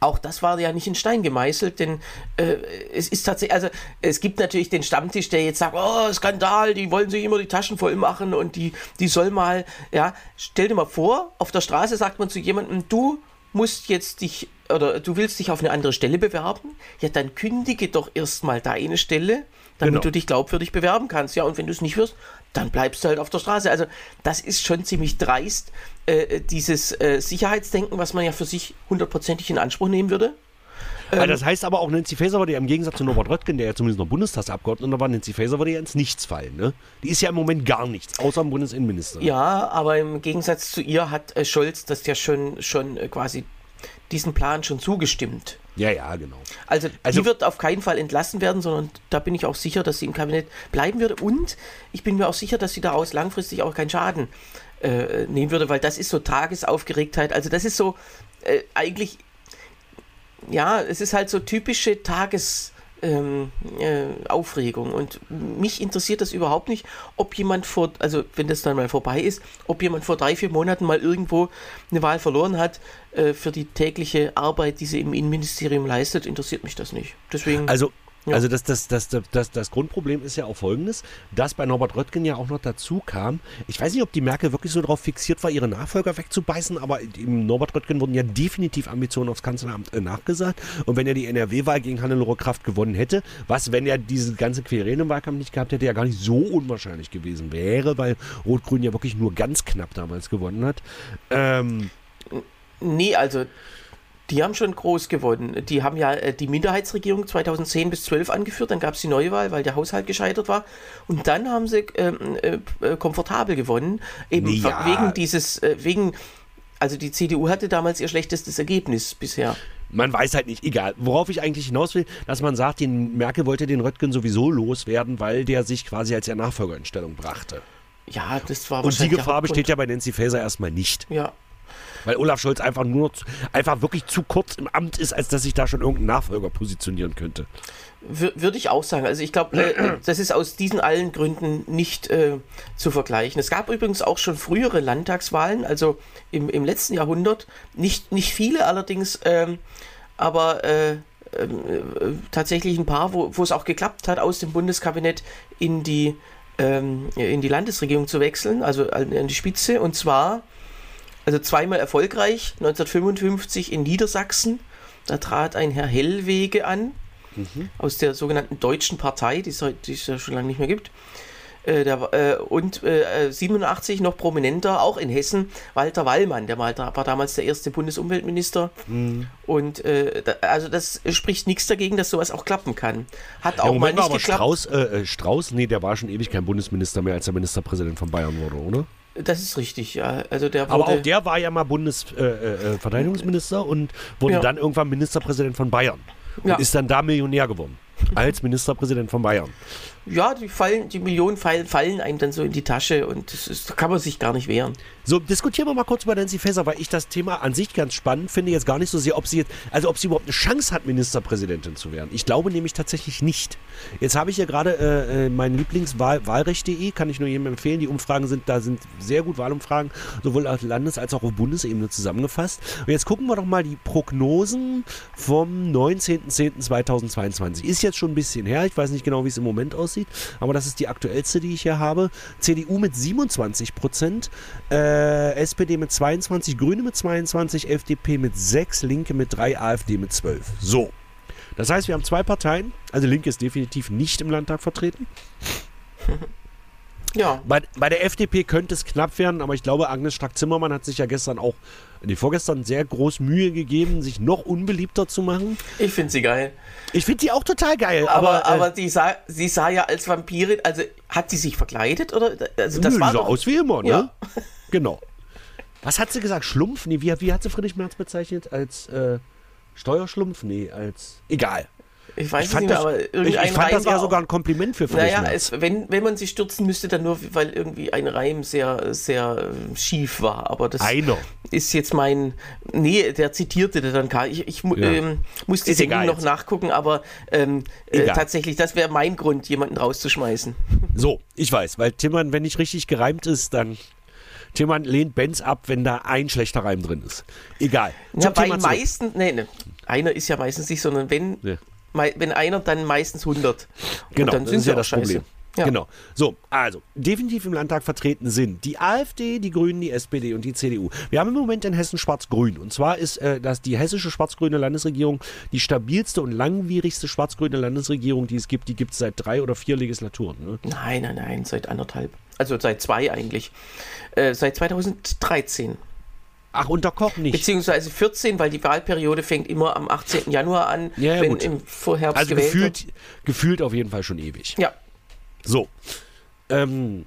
auch das war ja nicht in Stein gemeißelt, denn äh, es ist tatsächlich, also es gibt natürlich den Stammtisch, der jetzt sagt, oh, Skandal, die wollen sich immer die Taschen voll machen und die, die soll mal, ja, stell dir mal vor, auf der Straße sagt man zu jemandem, du musst jetzt dich oder du willst dich auf eine andere Stelle bewerben, ja, dann kündige doch erstmal deine Stelle, damit Genau. du dich glaubwürdig bewerben kannst. Ja, und wenn du es nicht wirst, dann bleibst du halt auf der Straße. Also, das ist schon ziemlich dreist, äh, dieses äh, Sicherheitsdenken, was man ja für sich hundertprozentig in Anspruch nehmen würde. Also das heißt aber auch, Nancy Faeser würde ja im Gegensatz zu Norbert Röttgen, der ja zumindest noch Bundestagsabgeordneter war, Nancy Faeser würde ja ins Nichts fallen. Ne? Die ist ja im Moment gar nichts, außer im Bundesinnenminister. Ja, aber im Gegensatz zu ihr hat äh, Scholz das ja schon, schon äh, quasi diesen Plan schon zugestimmt. Ja, ja, genau. Also, Also- die wird auf keinen Fall entlassen werden, sondern da bin ich auch sicher, dass sie im Kabinett bleiben würde. Und ich bin mir auch sicher, dass sie daraus langfristig auch keinen Schaden äh, nehmen würde, weil das ist so Tagesaufgeregtheit. Also das ist so äh, eigentlich, ja, es ist halt so typische Tages... Ähm, äh, Aufregung und mich interessiert das überhaupt nicht, ob jemand vor, also wenn das dann mal vorbei ist, ob jemand vor drei, vier Monaten mal irgendwo eine Wahl verloren hat äh, für die tägliche Arbeit, die sie im Innenministerium leistet, interessiert mich das nicht. Deswegen, Also, Ja. also das, das, das, das, das, Grundproblem ist ja auch folgendes, dass bei Norbert Röttgen ja auch noch dazu kam, ich weiß nicht, ob die Merkel wirklich so darauf fixiert war, ihre Nachfolger wegzubeißen, aber im Norbert Röttgen wurden ja definitiv Ambitionen aufs Kanzleramt äh, nachgesagt. Und wenn er die NRW-Wahl gegen Hannelore Kraft gewonnen hätte, was, wenn er diese ganze Querelen im Wahlkampf nicht gehabt hätte, ja gar nicht so unwahrscheinlich gewesen wäre, weil Rot-Grün ja wirklich nur ganz knapp damals gewonnen hat. Ähm, nee, also die haben schon groß gewonnen. Die haben ja äh, die Minderheitsregierung 2010 bis 12 angeführt, dann gab es die Neuwahl, weil der Haushalt gescheitert war. Und dann haben sie ähm, äh, äh, komfortabel gewonnen, eben Ja. wegen dieses, äh, wegen, also die CDU hatte damals ihr schlechtestes Ergebnis bisher. Man weiß halt nicht, egal. Worauf ich eigentlich hinaus will, dass man sagt, den Merkel wollte den Röttgen sowieso loswerden, weil der sich quasi als ihr Nachfolger in Stellung brachte. Ja, das war Und die Gefahr besteht ja bei Nancy Faeser erstmal nicht. Ja, Weil Olaf Scholz einfach nur, zu- einfach wirklich zu kurz im Amt ist, als dass sich da schon irgendein Nachfolger positionieren könnte. Wür- Würde ich auch sagen. Also ich glaube, äh, das ist aus diesen allen Gründen nicht äh, zu vergleichen. Es gab übrigens auch schon frühere Landtagswahlen, also im, im letzten Jahrhundert. Nicht, nicht viele allerdings, ähm, aber äh, ähm, äh, tatsächlich ein paar, wo, es auch geklappt hat, aus dem Bundeskabinett in die, ähm, in die Landesregierung zu wechseln, also an die Spitze. Und zwar, also zweimal erfolgreich, 1955 in Niedersachsen. Da trat ein Herr Hellwege an aus der sogenannten Deutschen Partei, die es, heute- ja schon lange nicht mehr gibt. Äh, der, äh, und äh, 87 noch prominenter, auch in Hessen, Walter Wallmann, der mal, war damals der erste Bundesumweltminister. Und äh, da, also das spricht nichts dagegen, dass sowas auch klappen kann. Hat auch Ja, mal Moment mal, nicht aber geklappt. Strauß, äh, äh, Strauß, nee, der war schon ewig kein Bundesminister mehr, als er Ministerpräsident von Bayern wurde, oder? Das ist richtig, ja. Also der Aber auch der war ja mal Bundesverteidigungsminister äh, äh, Verteidigungsminister und wurde Ja. dann irgendwann Ministerpräsident von Bayern. Und Ja. ist dann da Millionär geworden. Als Ministerpräsident von Bayern. Ja, die fallen, die Millionen fallen, fallen einem dann so in die Tasche und das ist, da kann man sich gar nicht wehren. So, diskutieren wir mal kurz über Nancy Faeser, weil ich das Thema an sich ganz spannend finde. Jetzt gar nicht so sehr, ob sie jetzt, also ob sie überhaupt eine Chance hat, Ministerpräsidentin zu werden. Ich glaube nämlich tatsächlich nicht. Jetzt habe ich hier gerade äh, äh, mein Lieblingswahlrecht.de, kann ich nur jedem empfehlen. Die Umfragen sind, da sind sehr gut Wahlumfragen, sowohl auf Landes- als auch auf Bundesebene zusammengefasst. Und jetzt gucken wir doch mal die Prognosen vom 19.10.2022. Ist jetzt schon ein bisschen her, ich weiß nicht genau, wie es im Moment aussieht, aber das ist die aktuellste, die ich hier habe. CDU mit 27 Prozent, äh, SPD mit 22, Grüne mit 22, FDP mit 6, Linke mit 3, AfD mit 12. So. Das heißt, wir haben zwei Parteien, also Linke ist definitiv nicht im Landtag vertreten. Ja, Bei, bei der FDP könnte es knapp werden, aber ich glaube, Agnes Strack-Zimmermann hat sich ja gestern auch, nee, vorgestern sehr groß Mühe gegeben, sich noch unbeliebter zu machen. ich finde sie geil. Ich finde die auch total geil, Aber, aber, aber, äh, die sah, sie sah ja als Vampirin, also hat sie sich verkleidet oder? Also das nö, war so doch, aus wie immer, ne? Ja. Genau. Was hat sie gesagt? Schlumpf? Nee, wie, wie hat sie Friedrich Merz bezeichnet? Als äh, Steuerschlumpf? Nee, als. Egal. Ich weiß Ich fand nicht mehr, das, aber ich, irgendein ich fand Reim das eher sogar ein Kompliment für Friedrich Naja, es, wenn, wenn man sie stürzen müsste, dann nur, weil irgendwie ein Reim sehr, sehr äh, schief war. Aber das Einer. ist jetzt mein. Nee, der zitierte der dann Karl. Ich, ich Ja. ähm, musste Ist sie egal noch jetzt. nachgucken, aber ähm, äh, tatsächlich, das wäre mein Grund, jemanden rauszuschmeißen. So, ich weiß, weil Timmern, wenn nicht richtig gereimt ist, dann. Tillmann lehnt Benz ab, wenn da ein schlechter Reim drin ist. Egal. Ja, bei meisten, nee, nee, einer ist ja meistens nicht, sondern wenn, Ja. Wenn einer, dann meistens 100. Genau, das sind ist sie ja das scheiße. Problem. Ja. Genau. So, also, definitiv im Landtag vertreten sind die AfD, die Grünen, die SPD und die CDU. Wir haben im Moment in Hessen Schwarz-Grün. Und zwar ist äh, das die hessische schwarz-grüne Landesregierung die stabilste und langwierigste schwarz-grüne Landesregierung, die es gibt. Die gibt es seit drei oder vier Legislaturen. Ne? Nein, nein, nein, seit anderthalb. Also seit zwei eigentlich. Äh, seit 2013. Ach, unter Koch nicht. Beziehungsweise 14, weil die Wahlperiode fängt immer am 18. Januar an, Ja, ja, wenn gut. im Vorherbst Also gewählt gefühlt, gefühlt auf jeden Fall schon ewig. wird. Ja, So. Ähm,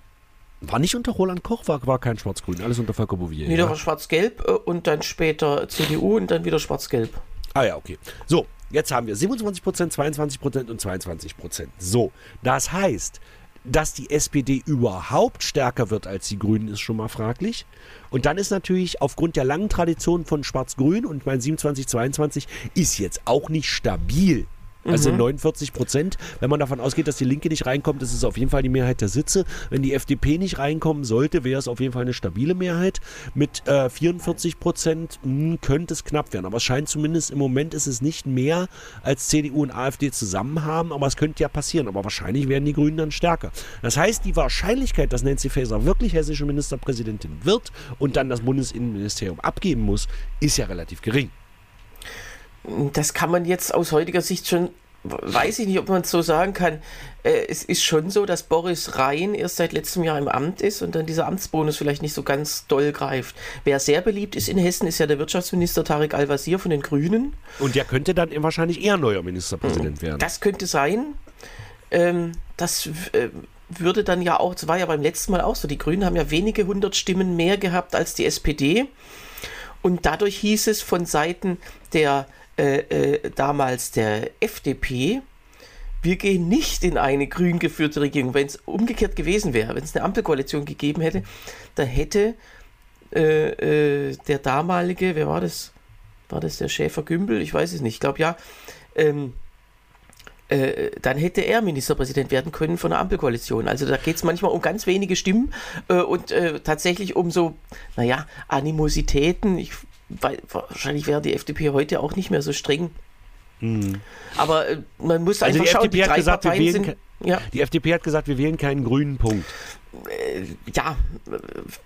war nicht unter Roland Koch, war, war kein Schwarz-Grün, alles unter Volker Bouvier. wieder ja? war schwarz-gelb äh, und dann später CDU und dann wieder schwarz-gelb. Ah ja, okay. So, jetzt haben wir 27%, 22% und 22%. So, das heißt, dass die SPD überhaupt stärker wird als die Grünen, ist schon mal fraglich. Und dann ist natürlich aufgrund der langen Tradition von Schwarz-Grün und mein 27, 22 ist jetzt auch nicht stabil. Also 49 Prozent. Wenn man davon ausgeht, dass die Linke nicht reinkommt, ist es auf jeden Fall die Mehrheit der Sitze. Wenn die FDP nicht reinkommen sollte, wäre es auf jeden Fall eine stabile Mehrheit. Mit äh, 44 Prozent mh, könnte es knapp werden. Aber es scheint zumindest im Moment ist es nicht mehr als CDU und AfD zusammen haben. Aber es könnte ja passieren. Aber wahrscheinlich werden die Grünen dann stärker. Das heißt, die Wahrscheinlichkeit, dass Nancy Faeser wirklich hessische Ministerpräsidentin wird und dann das Bundesinnenministerium abgeben muss, ist ja relativ gering. Das kann man jetzt aus heutiger Sicht schon, weiß ich nicht, ob man es so sagen kann. Äh, es ist schon so, dass Boris Rhein erst seit letztem Jahr im Amt ist und dann dieser Amtsbonus vielleicht nicht so ganz doll greift. Wer sehr beliebt ist in Hessen, ist ja der Wirtschaftsminister Tarek Al-Wazir von den Grünen. Und der könnte dann wahrscheinlich eher neuer Ministerpräsident werden. Das könnte sein. Ähm, das äh, würde dann ja auch, das war ja beim letzten Mal auch so, die Grünen haben ja wenige hundert Stimmen mehr gehabt als die SPD. Und dadurch hieß es von Seiten der äh, äh, damals der FDP, wir gehen nicht in eine grün geführte Regierung. Wenn es umgekehrt gewesen wäre, wenn es eine Ampelkoalition gegeben hätte, dann hätte äh, äh, der damalige, wer war das? War das der Schäfer Gümbel? Ich weiß es nicht. Ich glaube ja. Ähm, äh, dann hätte er Ministerpräsident werden können von der Ampelkoalition. Also da geht es manchmal um ganz wenige Stimmen äh, und tatsächlich um so, naja, Animositäten. Ich, weil, wahrscheinlich wäre die FDP heute auch nicht mehr so streng. Aber äh, man muss Also einfach die schauen, FDP die hat drei gesagt, wir Parteien wählen sind. Ja, Die FDP hat gesagt, wir wählen keinen grünen Punkt. ja,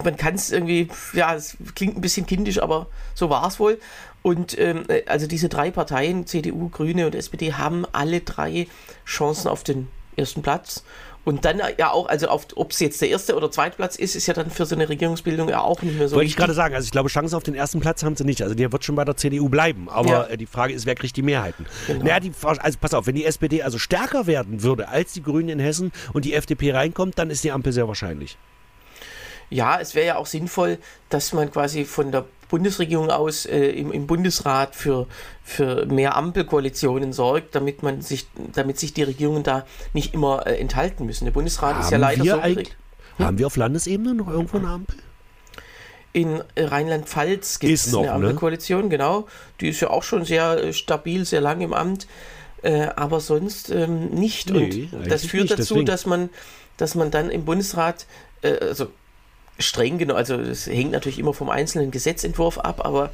man kann es irgendwie, ja, es klingt ein bisschen kindisch, aber so war es wohl. Und ähm, äh, also diese drei Parteien, CDU, Grüne und SPD, haben alle drei Chancen auf den ersten Platz. Und dann äh, ja auch, also ob es jetzt der erste oder zweite Platz ist, ist ja dann für so eine Regierungsbildung ja auch nicht mehr so Wollte ich gerade sagen, also ich glaube, Chancen auf den ersten Platz haben sie nicht. Also der wird schon bei der CDU bleiben. Aber Ja. äh, die Frage ist, wer kriegt die Mehrheiten? Genau. Naja, die, also pass auf, wenn die SPD also stärker werden würde als die Grünen in Hessen und die FDP reinkommt, dann ist die Ampel sehr wahrscheinlich. Ja, es wäre ja auch sinnvoll, dass man quasi von der Bundesregierung aus äh, im, im Bundesrat für, für mehr Ampelkoalitionen sorgt, damit man sich, damit sich die Regierungen da nicht immer äh, enthalten müssen. Der Bundesrat ist ja leider wir so geregelt. Haben wir auf Landesebene noch irgendwo eine Ampel? In äh, Rheinland-Pfalz gibt es eine ne? Ampelkoalition, genau. Die ist ja auch schon sehr äh, stabil, sehr lang im Amt, äh, aber sonst ähm, nicht. Nee, Und das führt nicht, dazu, deswegen. dass man, dass man dann im Bundesrat, also streng genau, also das hängt natürlich immer vom einzelnen Gesetzentwurf ab, aber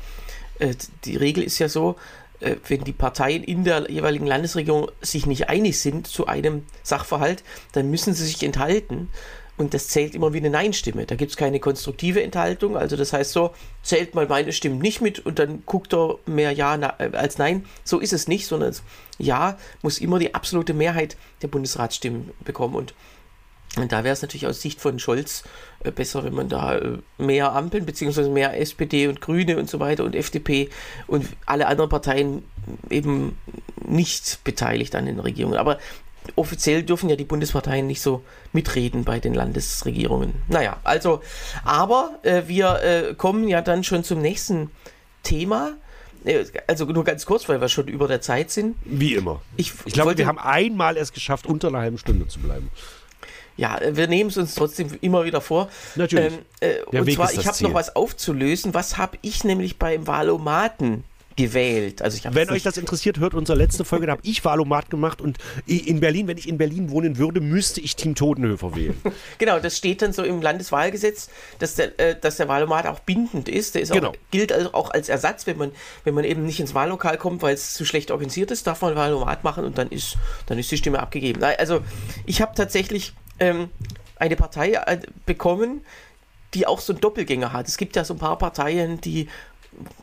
äh, die Regel ist ja so, äh, wenn die Parteien in der jeweiligen Landesregierung sich nicht einig sind zu einem Sachverhalt, dann müssen sie sich enthalten. Und das zählt immer wie eine Nein-Stimme. Da gibt es keine konstruktive Enthaltung. Also das heißt so, zählt mal meine Stimmen nicht mit und dann guckt er mehr Ja äh, als Nein. So ist es nicht, sondern Ja muss immer die absolute Mehrheit der Bundesratsstimmen bekommen. Und und da wäre es natürlich aus Sicht von Scholz äh, besser, wenn man da äh, mehr Ampeln, beziehungsweise mehr SPD und Grüne und so weiter und FDP und alle anderen Parteien eben nicht beteiligt an den Regierungen. Aber offiziell dürfen ja die Bundesparteien nicht so mitreden bei den Landesregierungen. Naja, also, aber äh, wir äh, kommen ja dann schon zum nächsten Thema. Äh, Also nur ganz kurz, weil wir schon über der Zeit sind. Wie immer. Ich, Ich glaube, wir haben einmal es geschafft, unter einer halben Stunde zu bleiben. Ja, wir nehmen es uns trotzdem immer wieder vor. Natürlich. Ähm, äh, Der und Weg zwar, ist das ich habe noch was aufzulösen. Was habe ich nämlich beim Valomaten gewählt. Also Wenn euch das interessiert, hört unsere letzte Folge, da habe ich Wahlomat gemacht und in Berlin, wenn ich in Berlin wohnen würde, müsste ich Team Totenhöfer wählen. Genau, das steht dann so im Landeswahlgesetz, dass der, äh, dass der Wahlomat auch bindend ist. Der ist Genau. auch, gilt also auch als Ersatz, wenn man, wenn man eben nicht ins Wahllokal kommt, weil es zu schlecht organisiert ist, darf man Wahlomat machen und dann ist, dann ist die Stimme abgegeben. Also ich habe tatsächlich ähm, eine Partei äh, bekommen, die auch so einen Doppelgänger hat. Es gibt ja so ein paar Parteien, die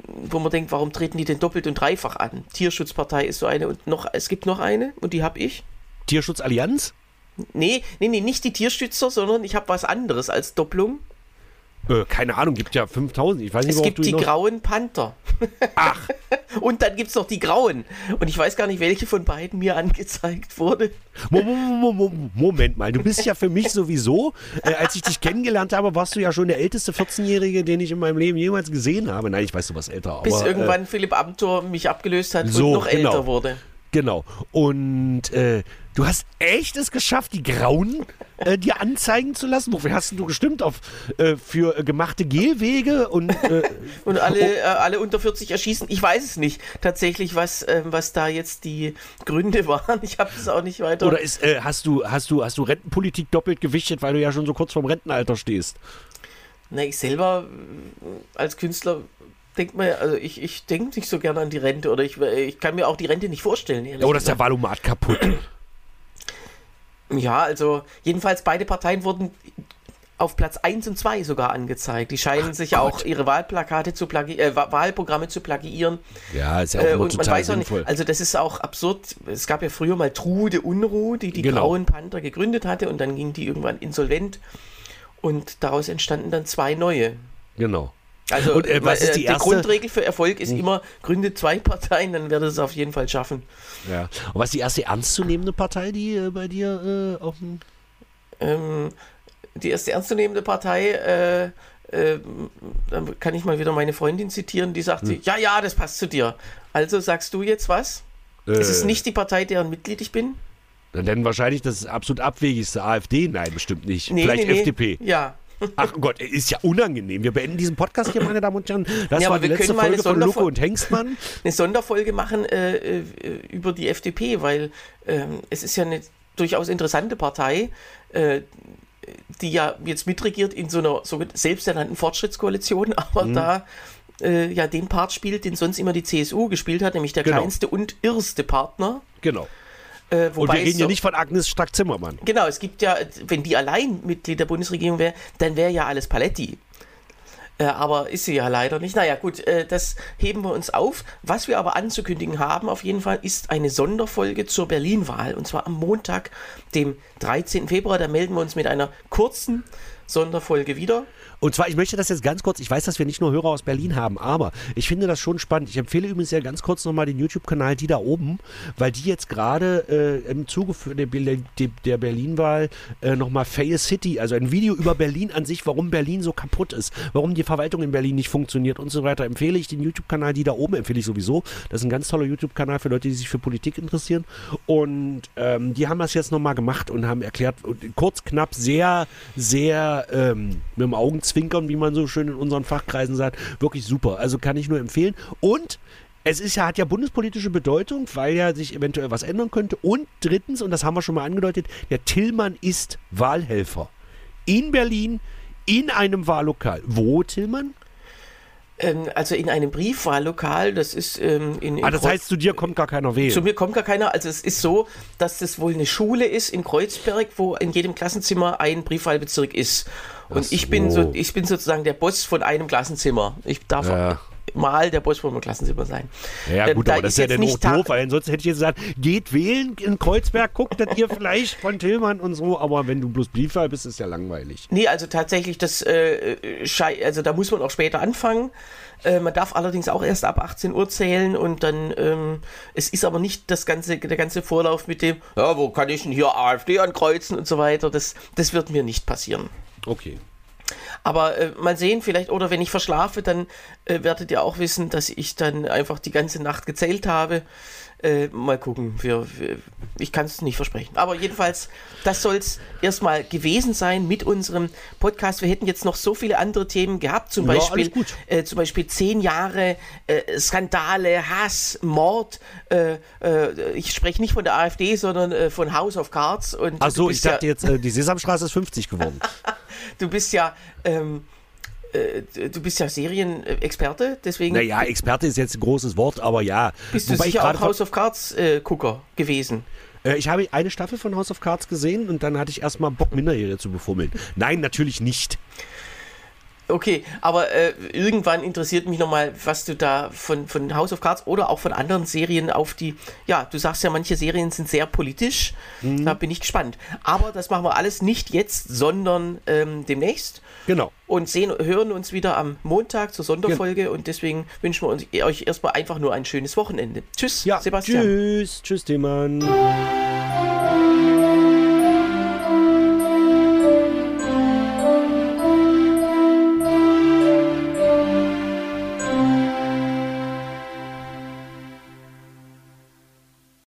wo man denkt, warum treten die denn doppelt und dreifach an? Tierschutzpartei ist so eine und noch, es gibt noch eine und die habe ich. Tierschutzallianz? Nee, nee, nee, nicht die Tierstützer, sondern ich habe was anderes als Doppelung. Äh, keine Ahnung, gibt ja 5000. Ich weiß nicht, Es gibt die grauen Panther. Ach, Und dann gibt es noch die grauen. Und ich weiß gar nicht, welche von beiden mir angezeigt wurde. Mo- mo- mo- mo- Moment mal, du bist ja für mich sowieso, äh, als ich dich kennengelernt habe, warst du ja schon der älteste 14-Jährige, den ich in meinem Leben jemals gesehen habe. Nein, ich weiß, du warst älter. Aber, Bis äh, irgendwann Philipp Amthor mich abgelöst hat so, und noch genau. älter wurde. Genau. Und äh, du hast echt es geschafft, die Grauen äh, dir anzeigen zu lassen. Wofür hast du gestimmt? Auf, äh, für äh, gemachte Gehwege und äh, Und alle, äh, alle unter 40 erschießen. Ich weiß es nicht tatsächlich, was, ähm, was da jetzt die Gründe waren. Ich habe es auch nicht weiter. oder ist, äh, hast du hast du hast du Rentenpolitik doppelt gewichtet, weil du ja schon so kurz vorm Rentenalter stehst? Na, ich selber als Künstler denke mir, also ich, ich denke nicht so gerne an die Rente oder ich, ich kann mir auch die Rente nicht vorstellen. ehrlich Oder ist der. Valomat kaputt? Ja, also jedenfalls beide Parteien wurden auf Platz 1 und 2 sogar angezeigt. Die scheinen sich ja auch ihre Wahlplakate zu plagi äh, Wa- Wahlprogramme zu plagiieren. Ja, ist ja auch Äh, und man total weiß auch nicht, sinnvoll. also das ist auch absurd. Es gab ja früher mal Trude Unruh, die die Genau. Grauen Panther gegründet hatte und dann ging die irgendwann insolvent und daraus entstanden dann zwei neue. genau. Also Und, äh, was ist die die erste- Hm. Grundregel für Erfolg ist immer, gründe zwei Parteien, dann wird es auf jeden Fall schaffen. Ja. Und was ist die erste ernstzunehmende Partei, die äh, bei dir äh, auf dem Ähm, die erste ernstzunehmende Partei, äh, äh, dann kann ich mal wieder meine Freundin zitieren, die sagte, Hm. ja, ja, das passt zu dir. Also sagst du jetzt was? Es ist Äh, nicht die Partei, deren Mitglied ich bin? Dann wahrscheinlich das absolut abwegigste AfD? Nein, bestimmt nicht. Nee, Vielleicht nee, nee. FDP. Ja. Ach Gott, ist ja unangenehm. Wir beenden diesen Podcast hier, meine Damen und Herren. Das Ja, war aber die wir letzte können mal eine Folge von Sonderfol- und Hengstmann. eine Sonderfolge machen äh, äh, über die FDP, weil ähm, es ist ja eine durchaus interessante Partei, äh, die ja jetzt mitregiert in so einer so selbsternannten Fortschrittskoalition, aber Mhm. da äh, ja den Part spielt, den sonst immer die CSU gespielt hat, nämlich der Genau. kleinste und irrste Partner. Genau. Äh, Und wir reden ja so- nicht von Agnes Strack-Zimmermann. Genau, es gibt ja, wenn die allein Mitglied der Bundesregierung wäre, dann wäre ja alles Paletti. Äh, aber ist sie ja leider nicht. Naja, gut, äh, das heben wir uns auf. Was wir aber anzukündigen haben, auf jeden Fall, ist eine Sonderfolge zur Berlin-Wahl. Und zwar am Montag, dem 13. Februar. Da melden wir uns mit einer kurzen Sonderfolge wieder. Und zwar, ich möchte das jetzt ganz kurz, ich weiß, dass wir nicht nur Hörer aus Berlin haben, aber ich finde das schon spannend. Ich empfehle übrigens ja ganz kurz nochmal den YouTube-Kanal Die da oben, weil die jetzt gerade äh, im Zuge der, der Berlin-Wahl äh, nochmal Fail City, also ein Video über Berlin an sich, warum Berlin so kaputt ist, warum die Verwaltung in Berlin nicht funktioniert und so weiter, empfehle ich den YouTube-Kanal Die da oben, empfehle ich sowieso. Das ist ein ganz toller YouTube-Kanal für Leute, die sich für Politik interessieren. Und ähm, die haben das jetzt nochmal gemacht und haben erklärt, kurz, knapp, sehr, sehr ähm, mit dem Augenzwinkern, wie man so schön in unseren Fachkreisen sagt, wirklich super. Also kann ich nur empfehlen. Und es ist ja, hat ja bundespolitische Bedeutung, weil ja sich eventuell was ändern könnte. Und drittens, und das haben wir schon mal angedeutet, der Tillmann ist Wahlhelfer. In Berlin, in einem Wahllokal. Wo, Tillmann? Ähm, also in einem Briefwahllokal, das ist ähm, in, in Ah, das Kreuz- heißt, zu dir kommt gar keiner wählen. Zu mir kommt gar keiner. Also es ist so, dass das wohl eine Schule ist in Kreuzberg, wo in jedem Klassenzimmer ein Briefwahlbezirk ist. Und Ach ich bin so. so, ich bin sozusagen der Boss von einem Klassenzimmer. Ich darf Ja. Mal der einem Klassenzimmer sein. Ja, Ähm, gut, da aber das ist ja dann nicht auch doof, weil ansonsten hätte ich jetzt gesagt, geht wählen in Kreuzberg, guckt das ihr vielleicht von Tillmann und so, aber wenn du bloß Briefwahl bist, ist ja langweilig. Nee, also tatsächlich, das, äh, schei- also da muss man auch später anfangen. Äh, man darf allerdings auch erst ab 18 Uhr zählen und dann, ähm, es ist aber nicht das ganze, der ganze Vorlauf mit dem, ja, wo kann ich denn hier AfD ankreuzen und so weiter. Das, das wird mir nicht passieren. Okay. Aber äh, mal sehen, vielleicht, oder wenn ich verschlafe, dann äh, werdet ihr auch wissen, dass ich dann einfach die ganze Nacht gezählt habe. Äh, mal gucken. Wir, wir, ich kann es nicht versprechen. Aber jedenfalls, das soll es erstmal gewesen sein mit unserem Podcast. Wir hätten jetzt noch so viele andere Themen gehabt. Zum Ja, Beispiel, äh, zum Beispiel zehn Jahre äh, Skandale, Hass, Mord. Äh, ich spreche nicht von der AfD, sondern von House of Cards. Und Ach so, ich dachte ja, jetzt, die Sesamstraße ist 50 geworden. du bist ja ähm, äh, du bist ja Serienexperte, deswegen naja, Experte ist jetzt ein großes Wort, aber ja. bist du Wobei ich sicher auch House of Cards äh, gewesen. Äh, ich habe eine Staffel von House of Cards gesehen und dann hatte ich erstmal Bock, Minderjährige zu befummeln. Nein, natürlich nicht. Okay, aber äh, irgendwann interessiert mich nochmal, was du da von, von House of Cards oder auch von anderen Serien auf die, ja, du sagst ja, manche Serien sind sehr politisch, Mhm. da bin ich gespannt. Aber das machen wir alles nicht jetzt, sondern ähm, demnächst Genau. und sehen, hören uns wieder am Montag zur Sonderfolge und deswegen wünschen wir uns, euch erstmal einfach nur ein schönes Wochenende. Tschüss, Ja, Sebastian. tschüss. Tschüss, Themann.